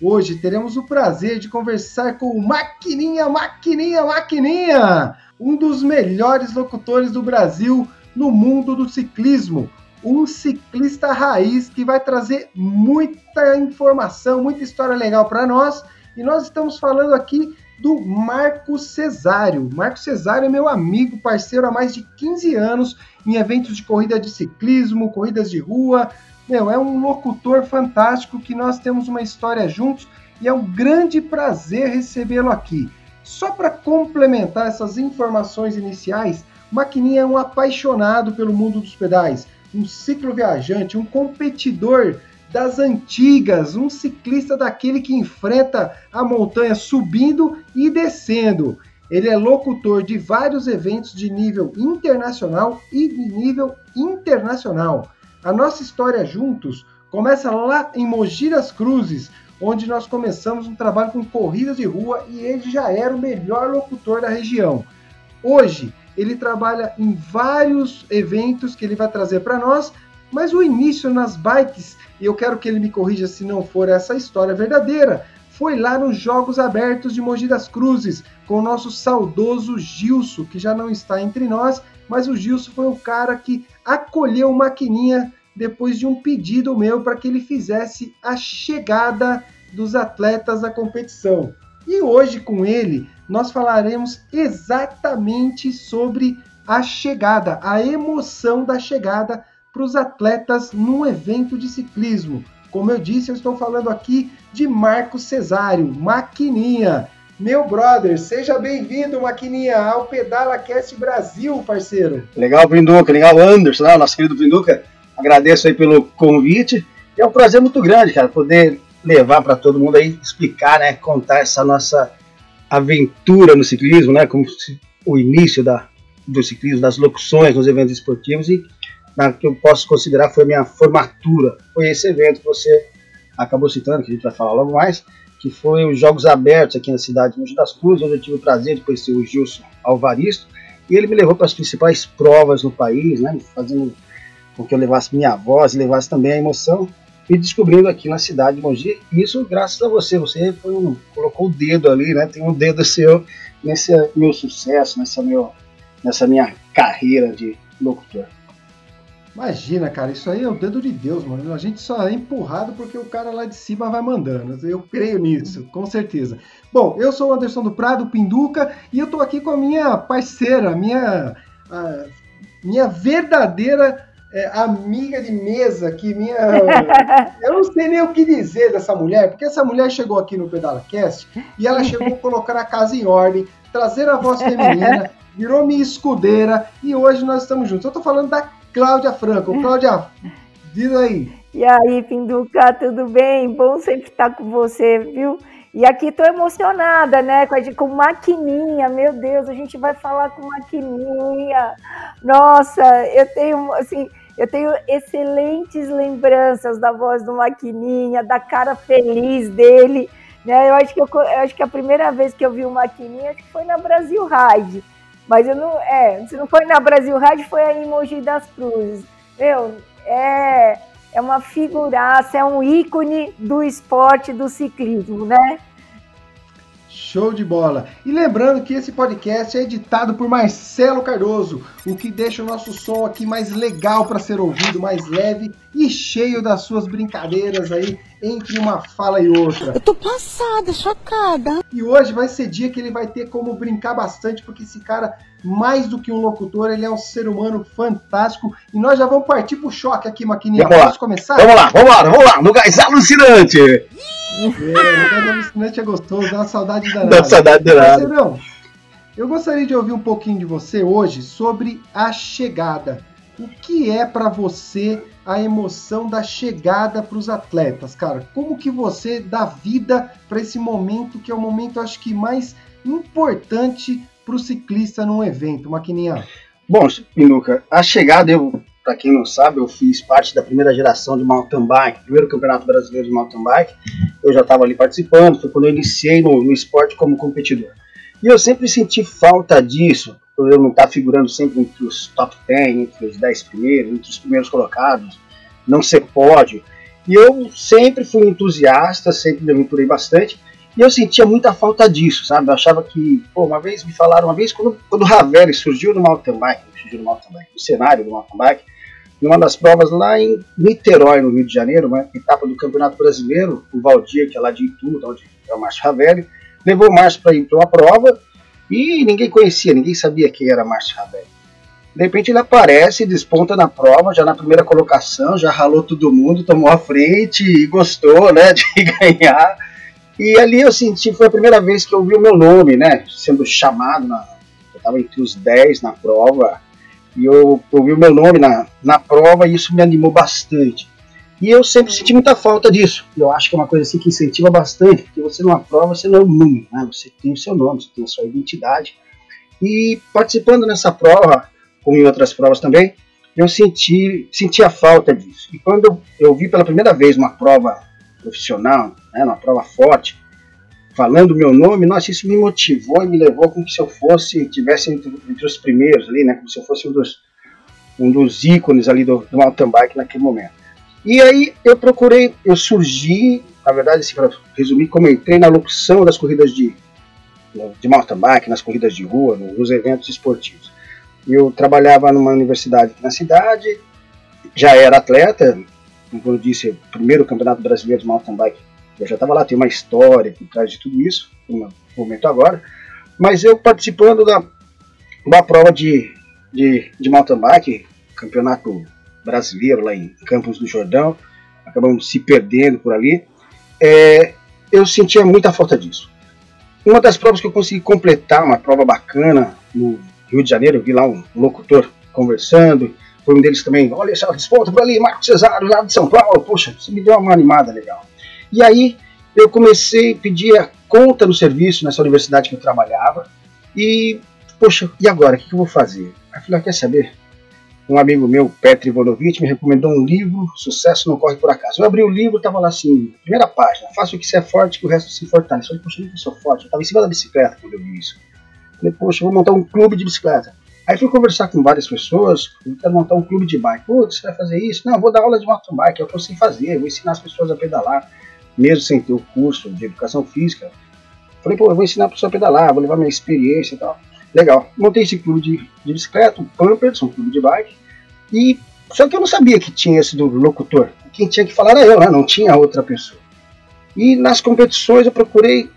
Hoje teremos o prazer de conversar com o Maquininha, Maquininha, Maquininha, um dos melhores locutores do Brasil no mundo do ciclismo. Um ciclista raiz que vai trazer muita informação, muita história legal para nós. E nós estamos falando aqui do Marco Cesário. Marco Cesário é meu amigo, parceiro há mais de 15 anos em eventos de corrida de ciclismo, corridas de rua, meu, é um locutor fantástico que nós temos uma história juntos e é um grande prazer recebê-lo aqui. Só para complementar essas informações iniciais, Maquininha é um apaixonado pelo mundo dos pedais, um ciclo viajante, um competidor das antigas, um ciclista daquele que enfrenta a montanha subindo e descendo. Ele é locutor de vários eventos de nível internacional e de nível internacional. A nossa história juntos começa lá em Mogi das Cruzes, onde nós começamos um trabalho com corridas de rua e ele já era o melhor locutor da região. Hoje, ele trabalha em vários eventos que ele vai trazer para nós, mas o início nas bikes, e eu quero que ele me corrija se não for essa história verdadeira, foi lá nos Jogos Abertos de Mogi das Cruzes, com o nosso saudoso Gilson, que já não está entre nós, mas o Gilson foi o cara que acolheu o Maquininha depois de um pedido meu para que ele fizesse a chegada dos atletas da competição. E hoje com ele nós falaremos exatamente sobre a chegada, a emoção da chegada para os atletas num evento de ciclismo. Como eu disse, eu estou falando aqui de Marco Cesário, Maquininha. Meu brother, seja bem-vindo, Maquininha, ao Pedala Cast Brasil, parceiro. Legal, Brinduca, legal, Anderson, né, nosso querido Brinduca. Agradeço aí pelo convite. É um prazer muito grande, cara, poder levar para todo mundo aí, explicar, né, contar essa nossa aventura no ciclismo, né, como o início da, do ciclismo, das locuções nos eventos esportivos e na, que eu posso considerar foi minha formatura. Foi esse evento que você acabou citando, que a gente vai falar logo mais, que foi os Jogos Abertos aqui na cidade de Mogi das Cruzes, onde eu tive o prazer de conhecer o Gilson Alvaristo, e ele me levou para as principais provas no país, né, fazendo com que eu levasse minha voz, levasse também a emoção, e descobrindo aqui na cidade de Mogi, isso graças a você, você um, colocou o dedo ali, né, tem um dedo seu nesse meu sucesso, nessa, meu, nessa minha carreira de locutor. Imagina, cara, isso aí é o dedo de Deus, mano. A gente só é empurrado porque o cara lá de cima vai mandando. Eu creio nisso, com certeza. Bom, eu sou o Anderson do Prado, Pinduca, e eu tô aqui com a minha parceira, minha, a, minha verdadeira é, amiga de mesa, que minha. eu não sei nem o que dizer dessa mulher, porque essa mulher chegou aqui no Pedala Cast e ela chegou a colocar a casa em ordem, trazer a voz feminina, virou minha escudeira e hoje nós estamos juntos. Eu tô falando da Cláudia Franco. Cláudia, diz aí. E aí, Pinduca, tudo bem? Bom sempre estar com você, viu? E aqui estou emocionada, né? Com, a, com maquininha, meu Deus, a gente vai falar com maquininha. Nossa, eu tenho, assim, eu tenho excelentes lembranças da voz do maquininha, da cara feliz dele. Né? Eu acho que eu, eu acho que a primeira vez que eu vi o maquininha foi na Brasil Ride mas eu não. É, se não foi na Brasil Rádio, foi aí em Mogi das Cruzes. Meu, é, é uma figuraça, é um ícone do esporte do ciclismo, né? Show de bola! E lembrando que esse podcast é editado por Marcelo Cardoso, o que deixa o nosso som aqui mais legal para ser ouvido, mais leve e cheio das suas brincadeiras aí entre uma fala e outra. Eu tô passada, chocada. E hoje vai ser dia que ele vai ter como brincar bastante, porque esse cara, mais do que um locutor, ele é um ser humano fantástico. E nós já vamos partir pro choque aqui, Maquininha. Vamos começar? Vamos lá, vamos lá, vamos lá, no gás alucinante! É, gás alucinante é gostoso, dá uma saudade danada. Dá saudade danada. Não, eu gostaria de ouvir um pouquinho de você hoje sobre a chegada. o que é para você a emoção da chegada para os atletas, cara? Como que você dá vida para esse momento que é o momento, acho que mais importante para o ciclista num evento, Maquininha? Bom, Pinuca, a chegada, eu, para quem não sabe, eu fiz parte da primeira geração de mountain bike, primeiro campeonato brasileiro de mountain bike. Eu já estava ali participando, foi quando eu iniciei no, no esporte como competidor. E eu sempre senti falta disso, por eu não estar tá figurando sempre entre os top 10, entre os 10 primeiros, entre os primeiros colocados, não ser pódio. E eu sempre fui entusiasta, sempre me aventurei bastante, e eu sentia muita falta disso, sabe? Eu achava que, pô, uma vez me falaram, uma vez, quando, quando o Ravelli surgiu no mountain bike, surgiu no mountain bike, no cenário do mountain bike, numa das provas lá em Niterói, no Rio de Janeiro, uma etapa do Campeonato Brasileiro, o Valdir, que é lá de Itu, onde é o Márcio Ravelli, levou o Márcio para ir para uma prova e ninguém conhecia, ninguém sabia quem era Márcio Ravelli. De repente ele aparece, desponta na prova, já na primeira colocação, já ralou todo mundo, tomou a frente e gostou né, de ganhar. E ali eu senti, foi a primeira vez que eu vi o meu nome, né, sendo chamado, na, eu estava entre os 10 na prova, e eu ouvi o meu nome na, na prova e isso me animou bastante. E eu sempre senti muita falta disso. Eu acho que é uma coisa assim que incentiva bastante, porque você numa prova você não é um número, né? Você tem o seu nome, você tem a sua identidade. E participando nessa prova, como em outras provas também, eu senti, senti a falta disso. E quando eu, eu vi pela primeira vez uma prova profissional, né, uma prova forte, falando meu nome, nossa, isso me motivou e me levou como se eu fosse, tivesse entre, entre, os primeiros ali, né, como se eu fosse um dos, um dos ícones ali do, do mountain bike naquele momento. E aí eu procurei, eu surgi, na verdade, assim, para resumir, como entrei na locução das corridas de, de mountain bike, nas corridas de rua, nos eventos esportivos. Eu trabalhava numa universidade na cidade, já era atleta, como eu disse, primeiro campeonato brasileiro de mountain bike, eu já estava lá, tem uma história por trás de tudo isso, no momento agora, mas eu participando da, da prova de, de, de mountain bike, campeonato brasileiro lá em Campos do Jordão, acabamos se perdendo por ali. É, eu sentia muita falta disso. Uma das provas que eu consegui completar, uma prova bacana no Rio de Janeiro, eu vi lá um locutor conversando, foi um deles também, olha essa desponta por ali, Marcos Cesário, lá de São Paulo, poxa, você me deu uma animada legal. E aí eu comecei a pedir a conta no serviço nessa universidade que eu trabalhava, e, poxa, e agora, o que eu vou fazer? Aí eu falei, ah, quer saber? um amigo meu, Petri Ivanovich, me recomendou um livro, Sucesso Não Corre Por Acaso. Eu abri o livro, estava lá assim, primeira página, faça o que você é forte, que o resto se fortalece. Eu falei, poxa, eu não sou forte, eu estava em cima da bicicleta quando eu vi isso. Eu falei, poxa, eu vou montar um clube de bicicleta. Aí fui conversar com várias pessoas, eu quero montar um clube de bike. Pô, você vai fazer isso? Não, eu vou dar aula de mountain bike, é que eu sei fazer, eu vou ensinar as pessoas a pedalar, mesmo sem ter o curso de educação física. Falei, pô, eu vou ensinar a pessoa a pedalar, vou levar minha experiência e tal. Legal. Montei esse clube de, de bicicleta, um Pampers, um clube de bike. E só que eu não sabia que tinha esse do locutor. Quem tinha que falar era eu, né? não tinha outra pessoa. E nas competições eu procurei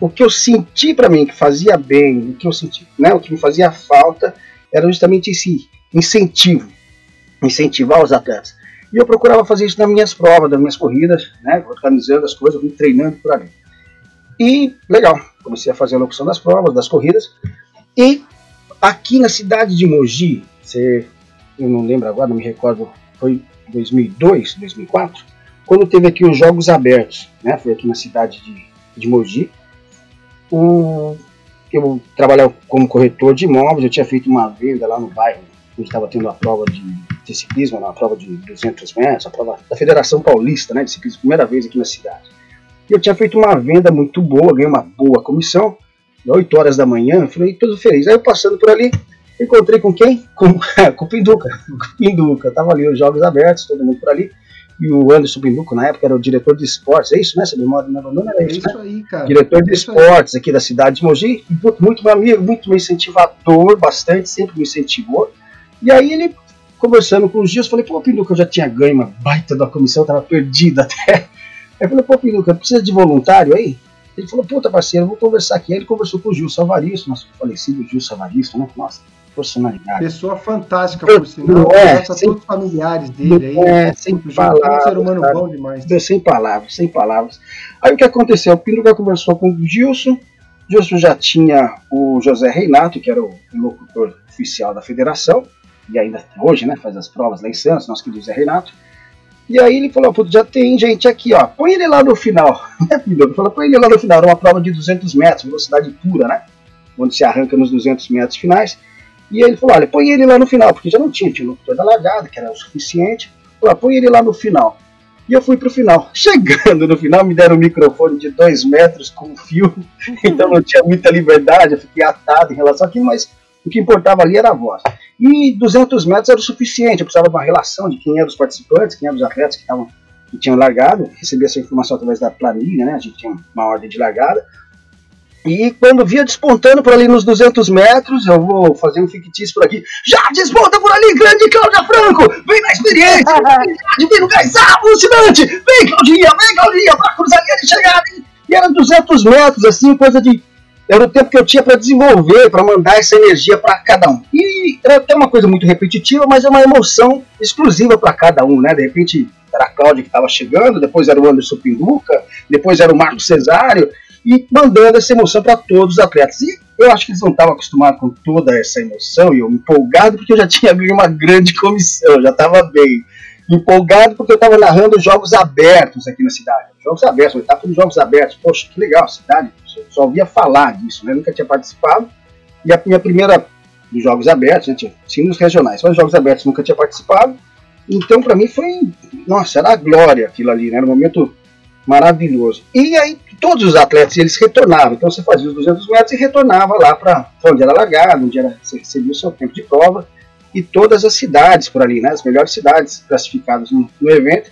o que eu senti para mim que fazia bem, o que eu senti, né, o que me fazia falta era justamente esse incentivo, incentivar os atletas. E eu procurava fazer isso nas minhas provas, nas minhas corridas, né, organizando as coisas, vim treinando por ali. E legal, comecei a fazer a locução das provas, das corridas. E aqui na cidade de Mogi, você eu não lembro agora, não me recordo, foi 2002, 2004, quando teve aqui os Jogos Abertos, né? Foi aqui na cidade de, de Mogi. O, eu trabalhava como corretor de imóveis, eu tinha feito uma venda lá no bairro, onde estava tendo a prova de, de ciclismo, uma prova de 200 metros, a prova da Federação Paulista, né, de ciclismo, primeira vez aqui na cidade. E eu tinha feito uma venda muito boa, ganhei uma boa comissão, 8 horas da manhã, falei, todo feliz. Aí eu passando por ali, Encontrei com quem? Com, com o Pinduca. Com o Pinduca. Tava ali os jogos abertos, todo mundo por ali. E o Anderson Pinduca, na época, era o diretor de esportes. É isso, né? Você memória não abandono? Era isso, é isso né? aí, cara. Diretor de é esportes aqui da cidade de Mogi. Muito meu amigo, muito meu incentivador, bastante, sempre me incentivou. E aí ele, conversando com os dias, falei, pô, Pinduca, eu já tinha ganho uma baita da comissão, tava perdida até. Aí falei, pô, Pinduca, precisa de voluntário aí? Ele falou, puta parceiro, vou conversar aqui. Aí ele conversou com o Gil Savaristo, nosso falecido Gil Savaristo, né? Nossa, personalidade. Pessoa fantástica, por sinal. É, sem, todos os familiares dele aí. É, sem palavras. Um ser humano cara, bom demais. Sem palavras, sem palavras. Aí o que aconteceu? O Pinduca conversou com o Gilson. Gilson já tinha o José Reinato, que era o locutor oficial da federação. E ainda hoje, né, faz as provas lá em Santos, nosso querido Zé Renato. E aí ele falou, já tem gente aqui, ó, põe ele lá no final. ele falou, põe ele lá no final, era uma prova de 200 metros, velocidade pura, né, onde se arranca nos 200 metros finais. E ele falou, olha, põe ele lá no final, porque já não tinha, tinha o locutor da largada, que era o suficiente. Falou, ah, põe ele lá no final. E eu fui pro final. Chegando no final, me deram um microfone de dois metros com fio, então não tinha muita liberdade, eu fiquei atado em relação àquilo, mas o que importava ali era a voz. E 200 metros era o suficiente, eu precisava de uma relação de quem eram os participantes, quem eram os atletas que, tavam, que tinham largado, recebi essa informação através da planilha, né? A gente tinha uma ordem de largada. E quando via despontando por ali nos 200 metros, eu vou fazer um fictício por aqui. Já desponta por ali, grande Cláudia Franco! Vem na experiência, vem no gás alucinante! Vem, Claudinha, vem, Claudinha, pra cruzar a de chegada! E era 200 metros, assim, coisa de. Era o tempo que eu tinha para desenvolver, para mandar essa energia para cada um. E era até uma coisa muito repetitiva, mas é uma emoção exclusiva para cada um, né? De repente era a Cláudia que estava chegando, depois era o Anderson Pinduca, depois era o Marcos Cesário e mandando essa emoção para todos os atletas. E eu acho que eles não estavam acostumados com toda essa emoção e eu empolgado porque eu já tinha ganho uma grande comissão, já estava bem. Empolgado porque eu estava narrando jogos abertos aqui na cidade. Jogos abertos, etapa dos jogos abertos. Poxa, que legal, a cidade. Eu só ouvia falar disso, né? nunca tinha participado. E a minha primeira dos jogos abertos, né? tinha sim nos regionais, mas jogos abertos nunca tinha participado. Então, para mim, foi. Nossa, era a glória aquilo ali, né? Era um momento maravilhoso. E aí todos os atletas eles retornavam. Então você fazia os 200 metros e retornava lá para onde era largado, onde era, você recebia o seu tempo de prova. E todas as cidades por ali, né, as melhores cidades classificadas no, no evento.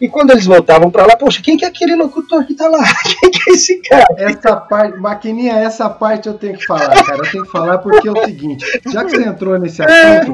E quando eles voltavam para lá, poxa, quem que é aquele locutor que tá lá? Quem que é esse cara? Essa parte, Maquininha, essa parte eu tenho que falar, cara. Eu tenho que falar porque é o seguinte: já que você entrou nesse assunto,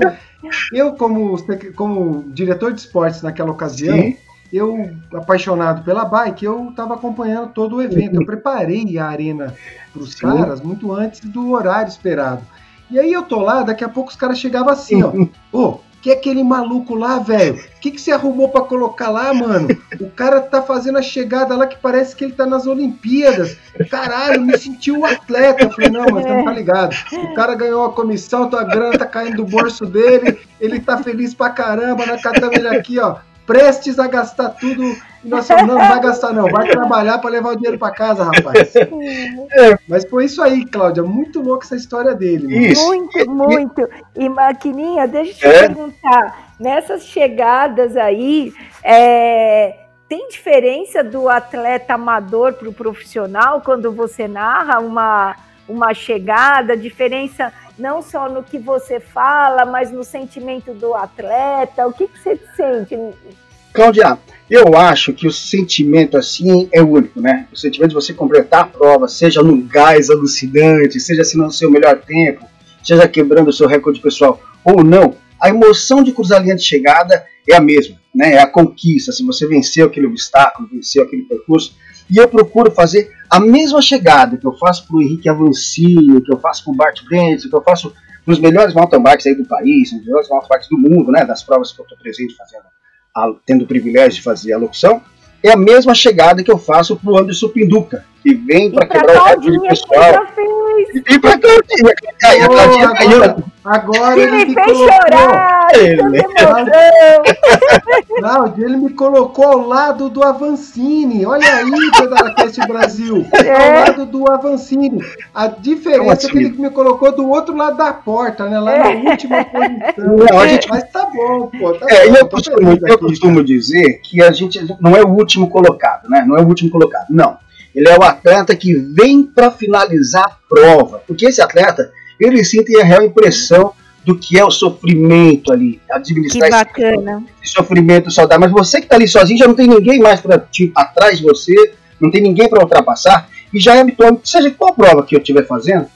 eu, como, como diretor de esportes naquela ocasião, Sim eu, apaixonado pela bike, eu estava acompanhando todo o evento. Eu preparei a arena para os caras muito antes do horário esperado. E aí eu tô lá, daqui a pouco os caras chegavam assim, ó. Ô, que é aquele maluco lá, velho? O que, que você arrumou para colocar lá, mano? O cara tá fazendo a chegada lá que parece que ele tá nas Olimpíadas. Caralho, me senti um atleta. Eu falei, não, mas não tá ligado. O cara ganhou a comissão, tua grana tá caindo do bolso dele, ele tá feliz pra caramba, nós catamos ele aqui, ó prestes a gastar tudo. E nós falamos, não, não vai gastar não, vai trabalhar para levar o dinheiro para casa, rapaz. É. Mas foi isso aí, Cláudia, muito louca essa história dele. Isso. Muito, muito. E Maquininha, deixa eu te é. perguntar, nessas chegadas aí, é, tem diferença do atleta amador para o profissional quando você narra uma, uma chegada, diferença não só no que você fala, mas no sentimento do atleta? O que, que você sente? Cláudia, eu acho que o sentimento assim é único, né? O sentimento de você completar a prova, seja num gás alucinante, seja assinando o seu melhor tempo, seja quebrando o seu recorde pessoal ou não, a emoção de cruzar a linha de chegada é a mesma, né? É a conquista. Se você venceu aquele obstáculo, venceu aquele percurso, e eu procuro fazer a mesma chegada que eu faço para o Henrique Avancini, que eu faço com o Bart Brent, que eu faço nos melhores mountain bikes aí do país, nos melhores mountain bikes do mundo, né, das provas que eu estou presente fazendo, a, tendo o privilégio de fazer a locução, é a mesma chegada que eu faço para o Anderson Pinduca, que vem para quebrar o recorde pessoal. E para Claudinha, a Claudinha caiu. Agora ele me fez chorar, ele. Cláudio, ele me colocou ao lado do Avancini. Olha aí, Pedalacast Brasil. É. Ao lado do Avancini. A diferença é que ele me colocou do outro lado da porta, né? Lá na é. última posição. Não, gente... Mas tá bom, pô. Tá é, bom, eu, costumo, eu costumo dizer que a gente não é o último colocado, né? Não é o último colocado. Não. Ele é o atleta que vem para finalizar a prova. Porque esse atleta ele sente a real impressão do que é o sofrimento ali, administrar que bacana. Esse, sofrimento saudável. Mas você que está ali sozinho já não tem ninguém mais para atrás de você, não tem ninguém para ultrapassar e já é habitual. Seja qual prova que eu estiver fazendo,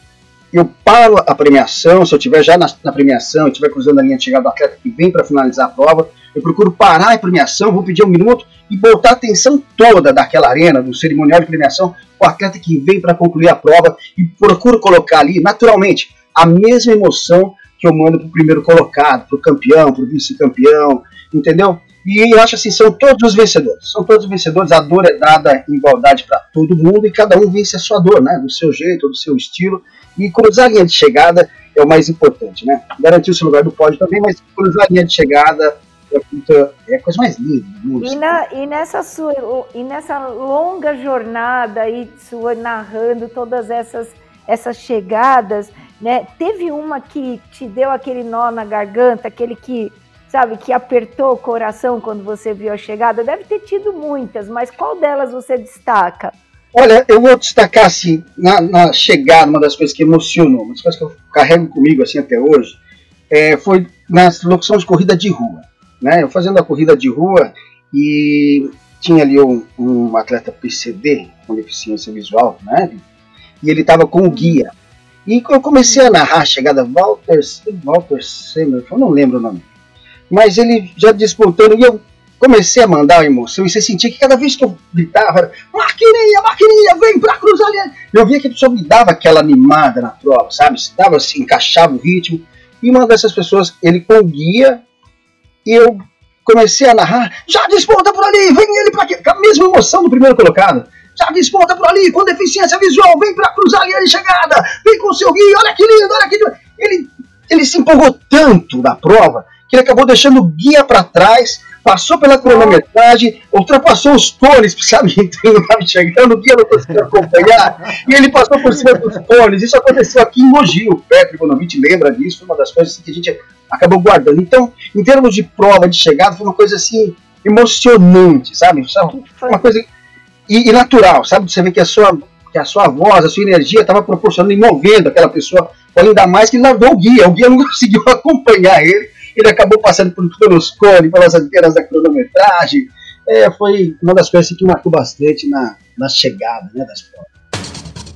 eu paro a premiação, se eu estiver já na, na premiação, estiver cruzando a linha de chegada do atleta que vem para finalizar a prova, eu procuro parar a premiação, vou pedir um minuto e botar a atenção toda daquela arena, do cerimonial de premiação, o atleta que vem para concluir a prova e procuro colocar ali, naturalmente, a mesma emoção que eu mando para o primeiro colocado, para o campeão, para o vice-campeão, entendeu? E eu acho assim, são todos os vencedores. São todos os vencedores. A dor é dada em igualdade para todo mundo e cada um vence a sua dor, né? Do seu jeito, do seu estilo. E cruzar a linha de chegada é o mais importante, né? Garantir o seu lugar do pódio também, mas cruzar a linha de chegada é, é a coisa mais linda. E, na, e, nessa sua, e nessa longa jornada aí sua narrando todas essas, essas chegadas, né? Teve uma que te deu aquele nó na garganta, aquele que, sabe, que apertou o coração quando você viu a chegada? Deve ter tido muitas, mas qual delas você destaca? Olha, eu vou destacar assim, na, na chegada, uma das coisas que emocionou, uma das coisas que eu carrego comigo assim até hoje, é, foi na locução de corrida de rua. Né? Eu fazendo a corrida de rua e tinha ali um, um atleta PCD, com deficiência visual, né? e ele estava com o guia. E eu comecei a narrar a chegada Walter, Walter Semer, eu não lembro o nome. Mas ele já disputando, e eu comecei a mandar a emoção, e você sentia que cada vez que eu gritava, era, maquininha, maquininha, vem pra cruzar ali. Eu via que a pessoa me dava aquela animada na prova, sabe? Dava assim, encaixava o ritmo. E uma dessas pessoas, ele com guia, e eu comecei a narrar, já desponta por ali, vem ele pra aqui, com a mesma emoção do primeiro colocado. Já desponta por ali, com deficiência visual, vem pra cruzar a linha de chegada, vem com o seu guia, olha que lindo, olha que lindo. Ele, ele se empolgou tanto da prova que ele acabou deixando o guia para trás passou pela cronometragem, ultrapassou os cones, sabe? Então, estava chegando, o guia não conseguiu acompanhar, e ele passou por cima dos cones. Isso aconteceu aqui em Mogi, o Petro lembra disso, foi uma das coisas que a gente acabou guardando. Então, em termos de prova, de chegada, foi uma coisa assim, emocionante, sabe? Uma coisa. E, e natural, sabe? Você vê que a sua, que a sua voz, a sua energia estava proporcionando e movendo aquela pessoa, ainda mais que ele largou o guia, o guia não conseguiu acompanhar ele ele acabou passando por pelos cones, pelas antenas da cronometragem. É, foi uma das coisas que marcou bastante na, na chegada né, das provas.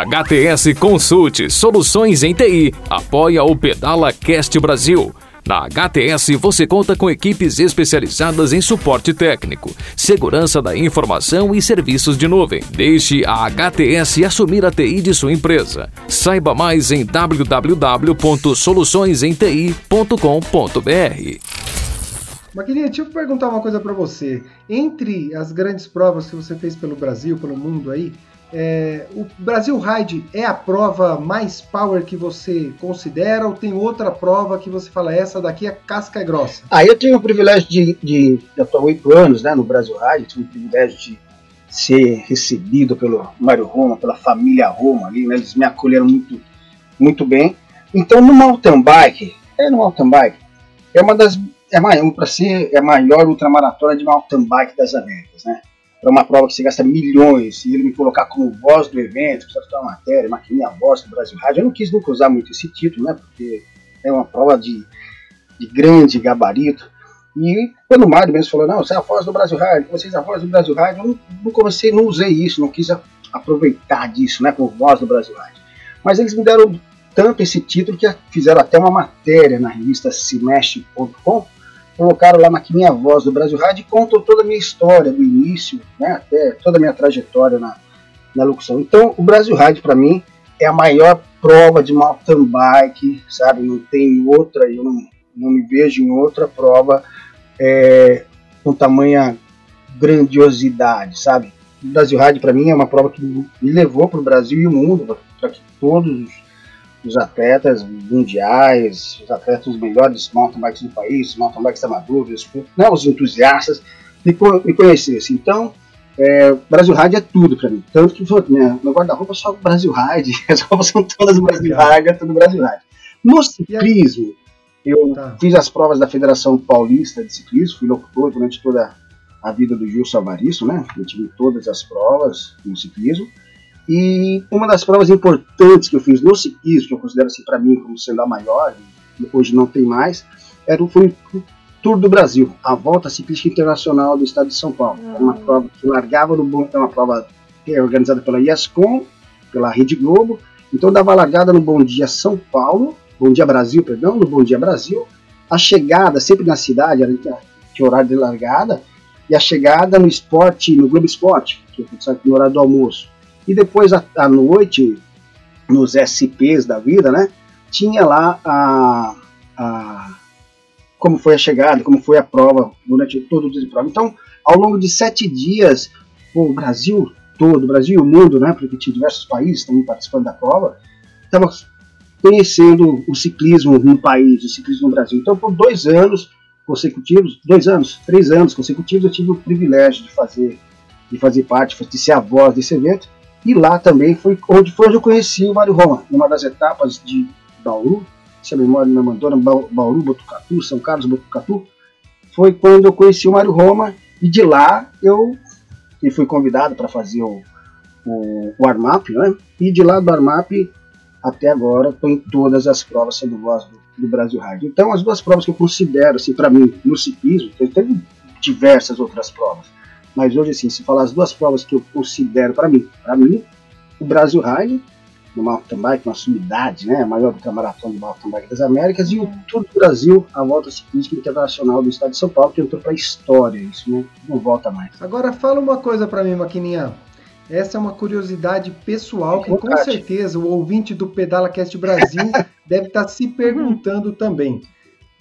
HTS Consulte Soluções em TI apoia o Pedala Cast Brasil na HTS você conta com equipes especializadas em suporte técnico, segurança da informação e serviços de nuvem. Deixe a HTS assumir a TI de sua empresa. Saiba mais em www.soluçõesenti.com.br. Maquininha, deixa eu perguntar uma coisa para você. Entre as grandes provas que você fez pelo Brasil, pelo mundo aí, é, o Brasil Ride é a prova mais power que você considera ou tem outra prova que você fala, essa daqui é casca grossa? Ah, eu tenho o privilégio de, de, de atuar oito anos né, no Brasil Ride, tenho o privilégio de ser recebido pelo Mário Roma, pela família Roma ali, né, eles me acolheram muito, muito bem. Então no mountain bike, é no mountain bike, é uma das, é maior, para ser é a maior ultramaratona de mountain bike das Américas, né? Para uma prova que você gasta milhões e ele me colocar como voz do evento, precisa fazer uma matéria, maquininha voz do Brasil Rádio. Eu não quis nunca usar muito esse título, né? Porque é uma prova de, de grande gabarito. E quando o Mário mesmo falou, não, você é a voz do Brasil Rádio, vocês é a voz do Brasil Rádio, eu não, não comecei, não usei isso, não quis aproveitar disso, né, como voz do Brasil Rádio. Mas eles me deram tanto esse título que fizeram até uma matéria na revista Cimesh.com colocaram lá na minha voz do Brasil Rádio e contou toda a minha história, do início, né, até toda a minha trajetória na, na locução. Então, o Brasil Rádio, para mim, é a maior prova de mountain bike, sabe? Não tem outra, eu não, não me vejo em outra prova é, com tamanha grandiosidade, sabe? O Brasil Rádio, para mim, é uma prova que me levou para o Brasil e o mundo, para que todos os atletas mundiais, os atletas os melhores mountain bikes do país, os mountain bikes amadores, né, os entusiastas, me, me conhecessem. Então, é, Brasil Ride é tudo para mim. Tanto que minha, meu guarda-roupa é só Brasil Ride, as roupas são todas Brasil Ride, é tudo Brasil Ride. No ciclismo, eu tá. fiz as provas da Federação Paulista de Ciclismo, fui locutor durante toda a vida do Gilson Avaristo, né? Eu tive todas as provas no ciclismo. E uma das provas importantes que eu fiz no ciclismo, que eu considero assim para mim como sendo a maior, hoje não tem mais, era, foi o Tour do Brasil, a Volta Ciclística Internacional do Estado de São Paulo. Era uma prova que largava no é uma prova que é organizada pela IASCOM, pela Rede Globo. Então dava largada no Bom Dia São Paulo, Bom Dia Brasil, perdão, no Bom Dia Brasil. A chegada sempre na cidade, tinha horário de largada, e a chegada no esporte, no Globo Esporte, que é no horário do almoço. E depois à, à noite, nos SPs da vida, né? Tinha lá a, a como foi a chegada, como foi a prova durante todo o dia de prova. Então, ao longo de sete dias, o Brasil todo, o Brasil e o mundo, né, porque tinha diversos países também participando da prova, estava conhecendo o ciclismo no país, o ciclismo no Brasil. Então, por dois anos consecutivos, dois anos, três anos consecutivos, eu tive o privilégio de fazer, de fazer parte, de ser a voz desse evento. E lá também foi onde foi onde eu conheci o Mário Roma, numa das etapas de Bauru, se a memória não me abandona, Bauru, Botucatu, São Carlos, Botucatu, foi quando eu conheci o Mário Roma e de lá eu e fui convidado para fazer o, o, o Armap, né? E de lá do Armap até agora estou em todas as provas sendo voz do, do Brasil Rádio. Então as duas provas que eu considero, assim, para mim, no ciclismo, teve diversas outras provas, mas hoje, assim, se falar as duas provas que eu considero para mim, para mim, o Brasil Rally, no mountain bike, uma sumidade, né, maior do que a maratona do mountain bike das Américas, e o Tour do Brasil, a volta ciclística internacional do estado de São Paulo, que entrou para a história, isso né, não volta mais. Agora fala uma coisa para mim, Maquininha. Essa é uma curiosidade pessoal que com certeza o ouvinte do Pedala Cast Brasil deve estar tá se perguntando também.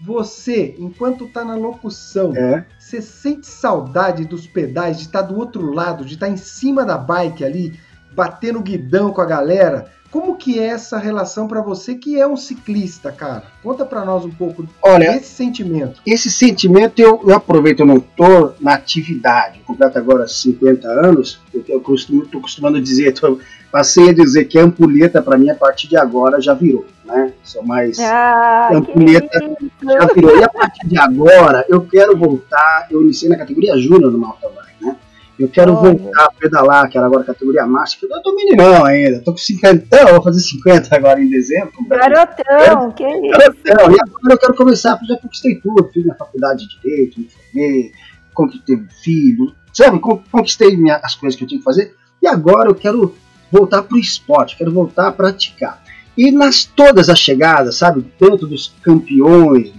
Você, enquanto está na locução, é. você sente saudade dos pedais, de estar tá do outro lado, de estar tá em cima da bike ali, batendo guidão com a galera? Como que é essa relação para você que é um ciclista, cara? Conta para nós um pouco Olha, desse sentimento. Esse sentimento eu, eu aproveito, eu não estou na atividade, eu completo agora 50 anos, eu, eu costumo, tô costumando dizer, tô, passei a dizer que a ampulheta para mim a partir de agora já virou, né? Sou mais ah, ampulheta já virou. E a partir de agora eu quero voltar, eu iniciei na categoria Júnior no mountain bike, né? Eu quero Olha. voltar a pedalar, que era agora categoria máxima. Eu tô meninão ainda, tô com 50, vou fazer 50 agora em dezembro. Garotão, que isso? Garotão, e agora eu quero começar, porque já conquistei tudo, fiz minha faculdade de Direito, me formei, conquistei um filho, sabe, conquistei minha, as coisas que eu tinha que fazer, e agora eu quero voltar pro esporte, quero voltar a praticar. E nas todas as chegadas, sabe, tanto dos campeões,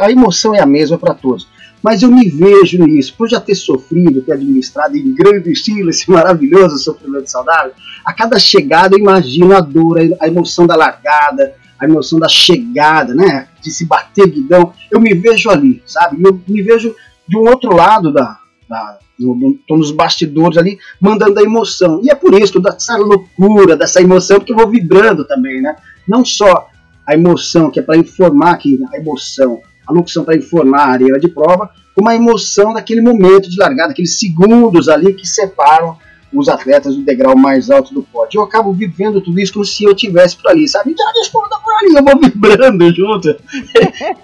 a emoção é a mesma para todos. Mas eu me vejo nisso, por já ter sofrido, ter administrado em grande estilo esse maravilhoso sofrimento saudável, a cada chegada eu imagino a dor, a emoção da largada, a emoção da chegada, né, de se bater guidão, eu me vejo ali, sabe, eu me vejo de um outro lado da, da estou nos bastidores ali, mandando a emoção, e é por isso, dessa loucura, dessa emoção, porque eu vou vibrando também, né, não só a emoção, que é para informar que a emoção a locução para informar a areia de prova, com a emoção daquele momento de largada, aqueles segundos ali que separam os atletas do degrau mais alto do pódio. Eu acabo vivendo tudo isso como se eu tivesse por ali, sabe? Já responda por ali, eu vou vibrando junto,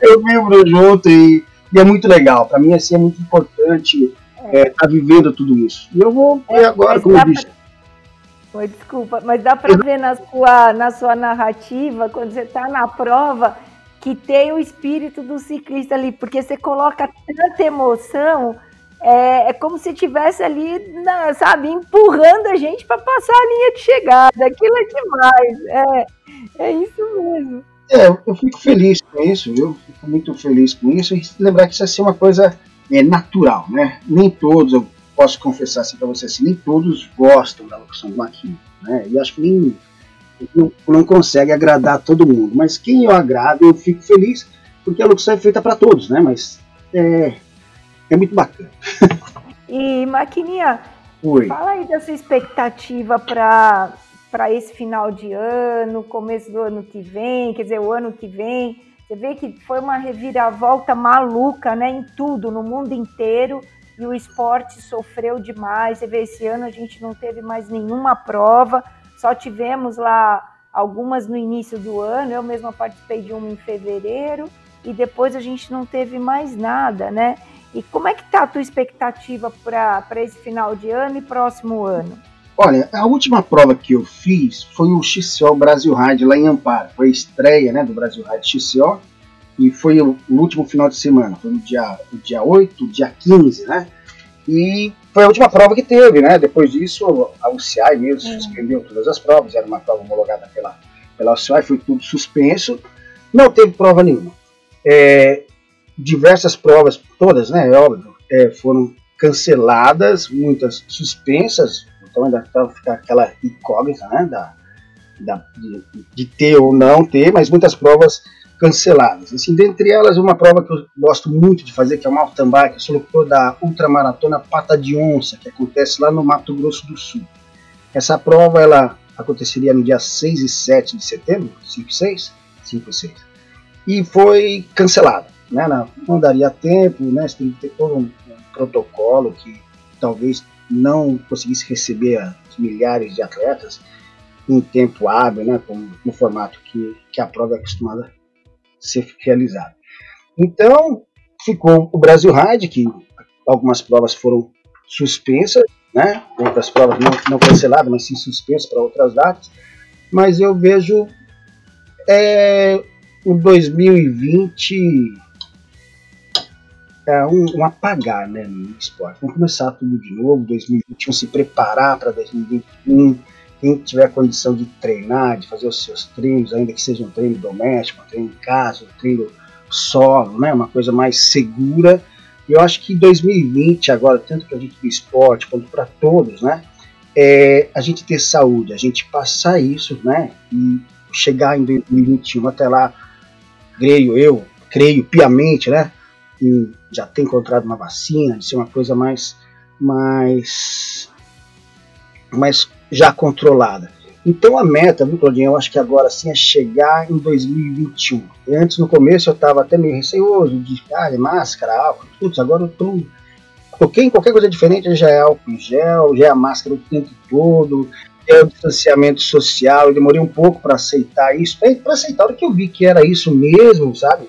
eu vibro junto e, e, é muito legal. Para mim, assim, é muito importante estar é. é, tá vivendo tudo isso. E eu vou ver agora, como disse. Oi, desculpa, mas dá para ver na sua, na sua narrativa, quando você está na prova, que tem o espírito do ciclista ali, porque você coloca tanta emoção, é, é como se tivesse ali, na, sabe, empurrando a gente para passar a linha de chegada. Aquilo é demais. É, é isso mesmo. É, eu fico feliz com isso, eu fico muito feliz com isso. E lembrar que isso é assim, uma coisa é, natural, né? Nem todos, eu posso confessar assim para você, assim, nem todos gostam da locução do Maquinho, né? E acho que nem não, não consegue agradar todo mundo. Mas quem eu agrado, eu fico feliz, porque a locução é feita para todos, né? Mas é, é muito bacana. E, Maquininha, Oi. fala aí da sua expectativa para para esse final de ano, começo do ano que vem, quer dizer, o ano que vem. Você vê que foi uma reviravolta maluca, né, em tudo, no mundo inteiro, e o esporte sofreu demais. Você vê, esse ano a gente não teve mais nenhuma prova. Só tivemos lá algumas no início do ano, eu mesma participei de uma em fevereiro e depois a gente não teve mais nada, né? E como é que está a tua expectativa para esse final de ano e próximo ano? Olha, a última prova que eu fiz foi o XCO Brasil Ride lá em Amparo. Foi a estreia né, do Brasil Ride XCO e foi o, último final de semana, foi no dia, no dia 8, dia 15, né? E foi a última prova que teve, né? Depois disso, a UCI mesmo é. suspendeu todas as provas, era uma prova homologada pela, pela UCI, foi tudo suspenso, não teve prova nenhuma. É, diversas provas, todas, né? É óbvio, é, foram canceladas, muitas suspensas, então ainda estava ficar aquela incógnita, né? Da, da, de, de ter ou não ter, mas muitas provas canceladas. Assim, dentre elas, uma prova que eu gosto muito de fazer, que é o mountain bike, eu sou locutor da ultramaratona Pata de Onça, que acontece lá no Mato Grosso do Sul. Essa prova, ela aconteceria no dia 6 e 7 de setembro, 5 e 6, 5 e 6, e foi cancelada. Né? Não daria tempo, né? Tem que ter todo um, um protocolo que talvez não conseguisse receber os milhares de atletas em tempo hábil, né? Como, no formato que, que a prova é acostumada ser realizado. Então, ficou o Brasil Ride, que algumas provas foram suspensas, né? outras provas não, não canceladas, mas sim suspensas para outras datas. Mas eu vejo é, o 2020 é um, um, apagar né, no esporte. Vamos começar tudo de novo, 2021, se preparar para 2021 quem tiver condição de treinar, de fazer os seus treinos, ainda que seja um treino doméstico, um treino em casa, um treino solo, né, uma coisa mais segura. Eu acho que 2020 agora, tanto para a gente do esporte quanto para todos, né, é a gente ter saúde, a gente passar isso, né, e chegar em 2021 até lá, creio eu, creio piamente, né, em já ter encontrado uma vacina, de ser uma coisa mais mais mais já controlada. Então a meta, viu, Claudinho, eu acho que agora sim é chegar em 2021. E antes, no começo, eu estava até meio receoso de ah, máscara, álcool, putz, agora eu tô. Em qualquer coisa diferente, já é álcool em gel, já é a máscara o tempo todo, é o distanciamento social. Eu demorei um pouco para aceitar isso, para aceitar o que eu vi que era isso mesmo, sabe?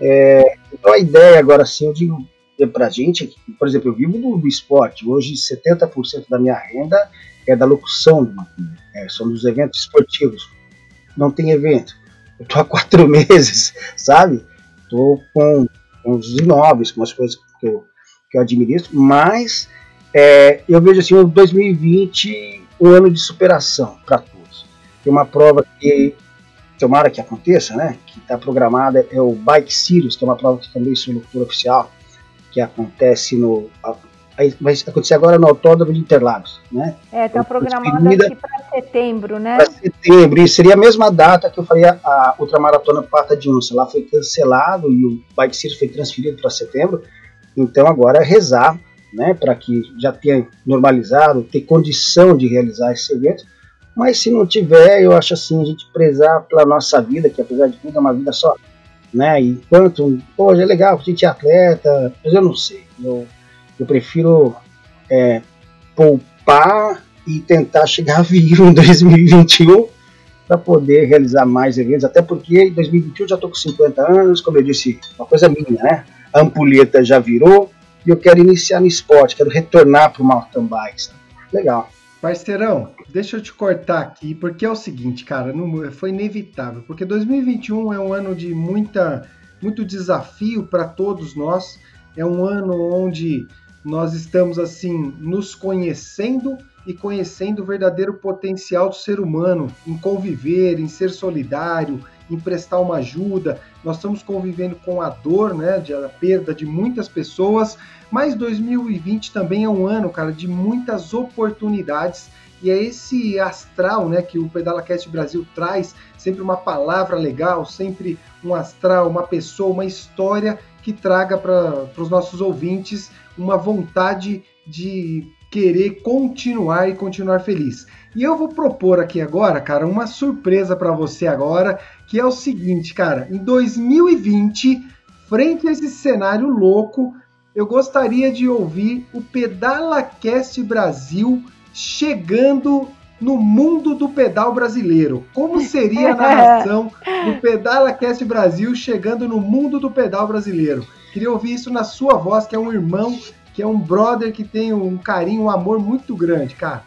É, então a ideia agora sim, eu digo para gente, por exemplo, eu vivo do, do esporte, hoje 70% da minha renda é da locução é, são dos eventos esportivos. Não tem evento. Eu tô há quatro meses, sabe? Tô com, os imóveis, com as coisas que eu, que eu administro, mas é, eu vejo assim, o 2020 um ano de superação para todos. Tem uma prova que tomara que aconteça, né? Que está programada é o Bike Series, que é uma prova que também sou locutor oficial, que acontece no vai acontecer agora no Autódromo de Interlagos, né? É, está programado aqui para setembro, né? Para setembro, e seria a mesma data que eu faria a ultramaratona Pata de Onça. Lá foi cancelado e o Bike Series foi transferido para setembro, então agora é rezar, né, para que já tenha normalizado, ter condição de realizar esse evento, mas se não tiver, eu acho assim, a gente prezar pela nossa vida, que apesar de tudo é uma vida só, né, enquanto, pô, é legal, a gente é atleta, mas eu não sei, eu eu prefiro é, poupar e tentar chegar vivo em 2021 para poder realizar mais eventos, até porque em 2021 eu já estou com 50 anos, como eu disse, uma coisa minha, né? A ampulheta já virou e eu quero iniciar no esporte, quero retornar para o mountain bike. Sabe? Legal. Parceirão, deixa eu te cortar aqui, porque é o seguinte, cara, não, foi inevitável, porque 2021 é um ano de muita, muito desafio para todos nós, é um ano onde nós estamos assim nos conhecendo e conhecendo o verdadeiro potencial do ser humano em conviver, em ser solidário, em prestar uma ajuda. Nós estamos convivendo com a dor, né, de a perda de muitas pessoas, mas 2020 também é um ano, cara, de muitas oportunidades. E é esse astral, né, que o PedalaCast Brasil traz, sempre uma palavra legal, sempre um astral, uma pessoa, uma história que traga para os nossos ouvintes uma vontade de querer continuar e continuar feliz. E eu vou propor aqui agora, cara, uma surpresa para você agora, que é o seguinte, cara, em 2020, frente a esse cenário louco, eu gostaria de ouvir o PedalaCast Brasil chegando no mundo do pedal brasileiro. Como seria a narração do PedalaCast Brasil chegando no mundo do pedal brasileiro? Queria ouvir isso na sua voz, que é um irmão, que é um brother que tem um carinho, um amor muito grande, cara.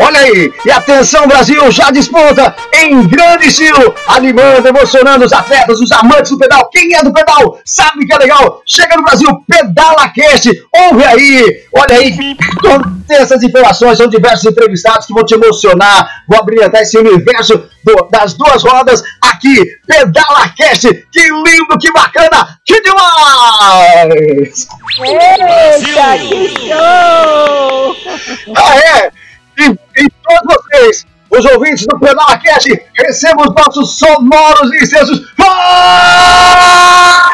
Olha aí, e atenção Brasil, já disputa em grande estilo, animando, emocionando os atletas, os amantes do pedal. Quem é do pedal sabe que é legal. Chega no Brasil, Pedala Cast, ouve aí, olha aí, todas essas informações, são diversos entrevistados que vão te emocionar, vão abrir até esse universo do, das duas rodas aqui, Pedala Cast. Que lindo, que bacana, que demais! Eita, que show! Ah, é? E, e todos vocês, os ouvintes do Pedala Cast, recebam os nossos sonoros incensos. Ah,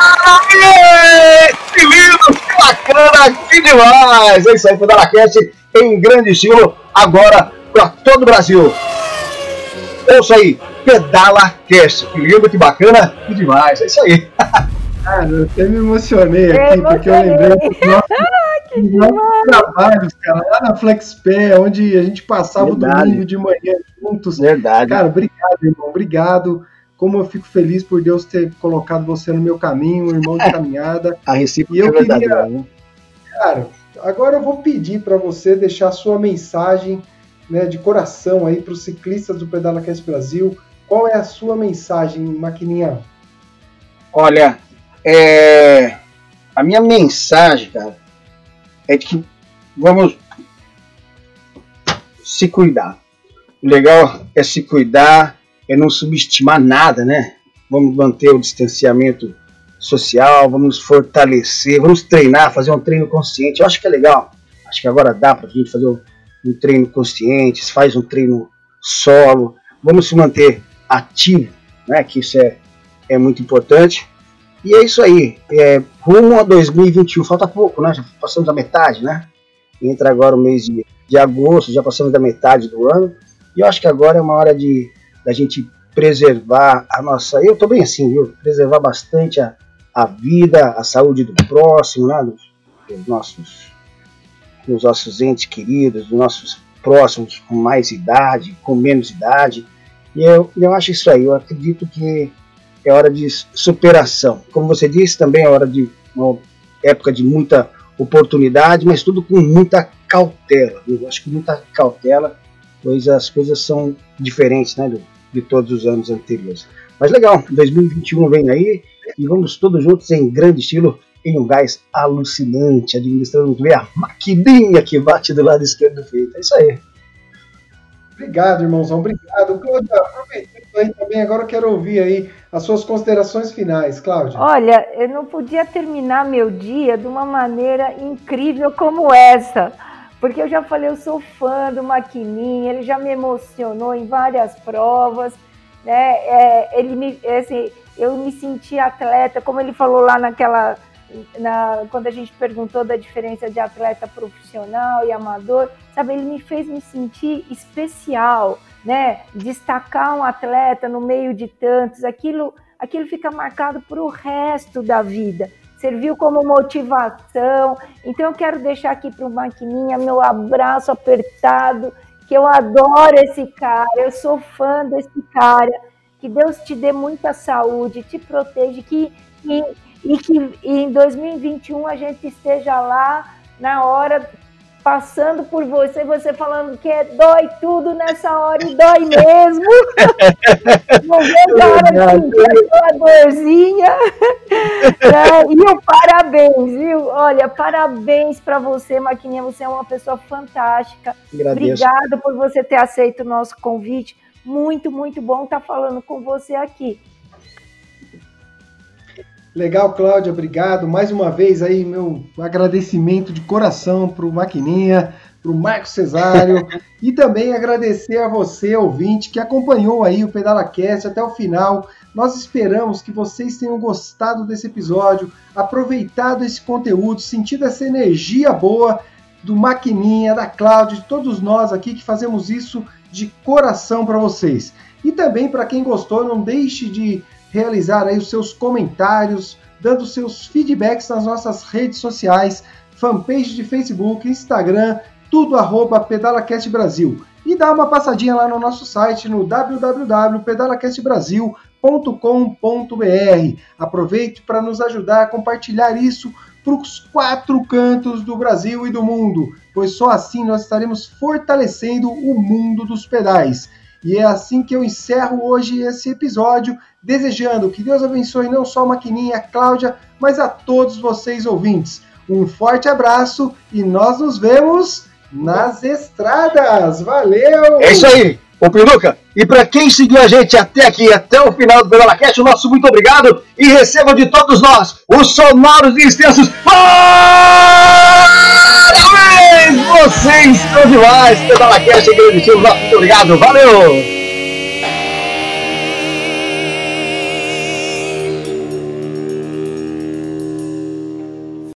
que lindo, que bacana, que demais! É isso aí, Pedala Cast em grande estilo, agora para todo o Brasil. Ouça aí, Pedala Cast. Que lindo, que bacana, que demais. É isso aí. Cara, eu até me emocionei aqui, Eu porque eu lembrei dos nossos, dos nossos trabalhos, cara, lá na FlexPé, onde a gente passava Verdade. o domingo de manhã juntos. Verdade. Cara, obrigado, irmão, obrigado. Como eu fico feliz por Deus ter colocado você no meu caminho, irmão de caminhada. a recíproca E eu é verdadeira. queria- né? Cara, agora eu vou pedir para você deixar a sua mensagem né, de coração aí para os ciclistas do Pedala Cast Brasil. Qual é a sua mensagem, Maquininha? Olha, é, a minha mensagem, cara, é de que vamos se cuidar. O legal é se cuidar, é não subestimar nada, né? Vamos manter o distanciamento social, vamos fortalecer, vamos treinar, fazer um treino consciente. Eu acho que é legal. Acho que agora dá pra gente fazer um, um treino consciente, faz um treino solo. Vamos se manter ativo, né? Que isso é, é muito importante. E é isso aí. É, rumo a 2021, falta pouco, né? Já passamos da metade, né? Entra agora o mês de, de agosto, já passamos da metade do ano. E eu acho que agora é uma hora de da gente preservar a nossa. Eu tô bem assim, viu? Preservar bastante a, a vida, a saúde do próximo, né? Dos, dos nossos, dos nossos entes queridos, dos nossos próximos com mais idade, com menos idade. E eu, eu acho isso aí. Eu acredito que é hora de superação. Como você disse, também é hora de uma época de muita oportunidade, mas tudo com muita cautela. Eu acho que muita cautela, pois as coisas são diferentes né, de todos os anos anteriores. Mas legal, 2021 vem aí e vamos todos juntos em grande estilo, em um gás alucinante, administrando muito a maquininha que bate do lado esquerdo do peito. É isso aí. Obrigado, irmãozão. Obrigado. Cláudia, aproveitando aí também, agora eu quero ouvir aí as suas considerações finais, Cláudia. Olha, eu não podia terminar meu dia de uma maneira incrível como essa. Porque eu já falei, eu sou fã do Maquininha, ele já me emocionou em várias provas, né? É, ele me, é assim, eu me senti atleta, como ele falou lá naquela, na, quando a gente perguntou da diferença de atleta profissional e amador, sabe? Ele me fez me sentir especial, né? Destacar um atleta no meio de tantos, aquilo, aquilo fica marcado para o resto da vida serviu como motivação. Então eu quero deixar aqui para o Maquininha meu abraço apertado, que eu adoro esse cara, eu sou fã desse cara. Que Deus te dê muita saúde, te proteja, que, e, e que em 2021 a gente esteja lá na hora passando por você, você falando que é, dói tudo nessa hora e dói mesmo. Não vejo a hora de sentir aquela dorzinha. É, e o parabéns, viu? Olha, parabéns para você, Maquininha. Você é uma pessoa fantástica. Agradeço. Obrigada por você ter aceito o nosso convite. Muito, muito bom estar falando com você aqui. Legal, Cláudia, obrigado. Mais uma vez aí, meu agradecimento de coração para o Maquininha, para o Marco Cesário e também agradecer a você, ouvinte, que acompanhou aí o PedalaCast até o final. Nós esperamos que vocês tenham gostado desse episódio, aproveitado esse conteúdo, sentido essa energia boa do Maquininha, da Cláudia, de todos nós aqui que fazemos isso de coração para vocês. E também para quem gostou, não deixe de realizar aí os seus comentários, dando seus feedbacks nas nossas redes sociais, fanpage de Facebook, Instagram, tudo arroba PedalaCast Brasil. E dá uma passadinha lá no nosso site no www.pedalacastbrasil.com.br. Aproveite para nos ajudar a compartilhar isso para os quatro cantos do Brasil e do mundo, pois só assim nós estaremos fortalecendo o mundo dos pedais. E é assim que eu encerro hoje esse episódio, desejando que Deus abençoe não só a Maquininha, a Cláudia, mas a todos vocês ouvintes. Um forte abraço e nós nos vemos nas estradas. Valeu! É isso aí, ô Pinduca. E para quem seguiu a gente até aqui, até o final do PedalaCast, o nosso muito obrigado e receba de todos nós os sonoros e extensos parabéns! Vocês estão demais! Agradecido, nosso muito obrigado. Valeu!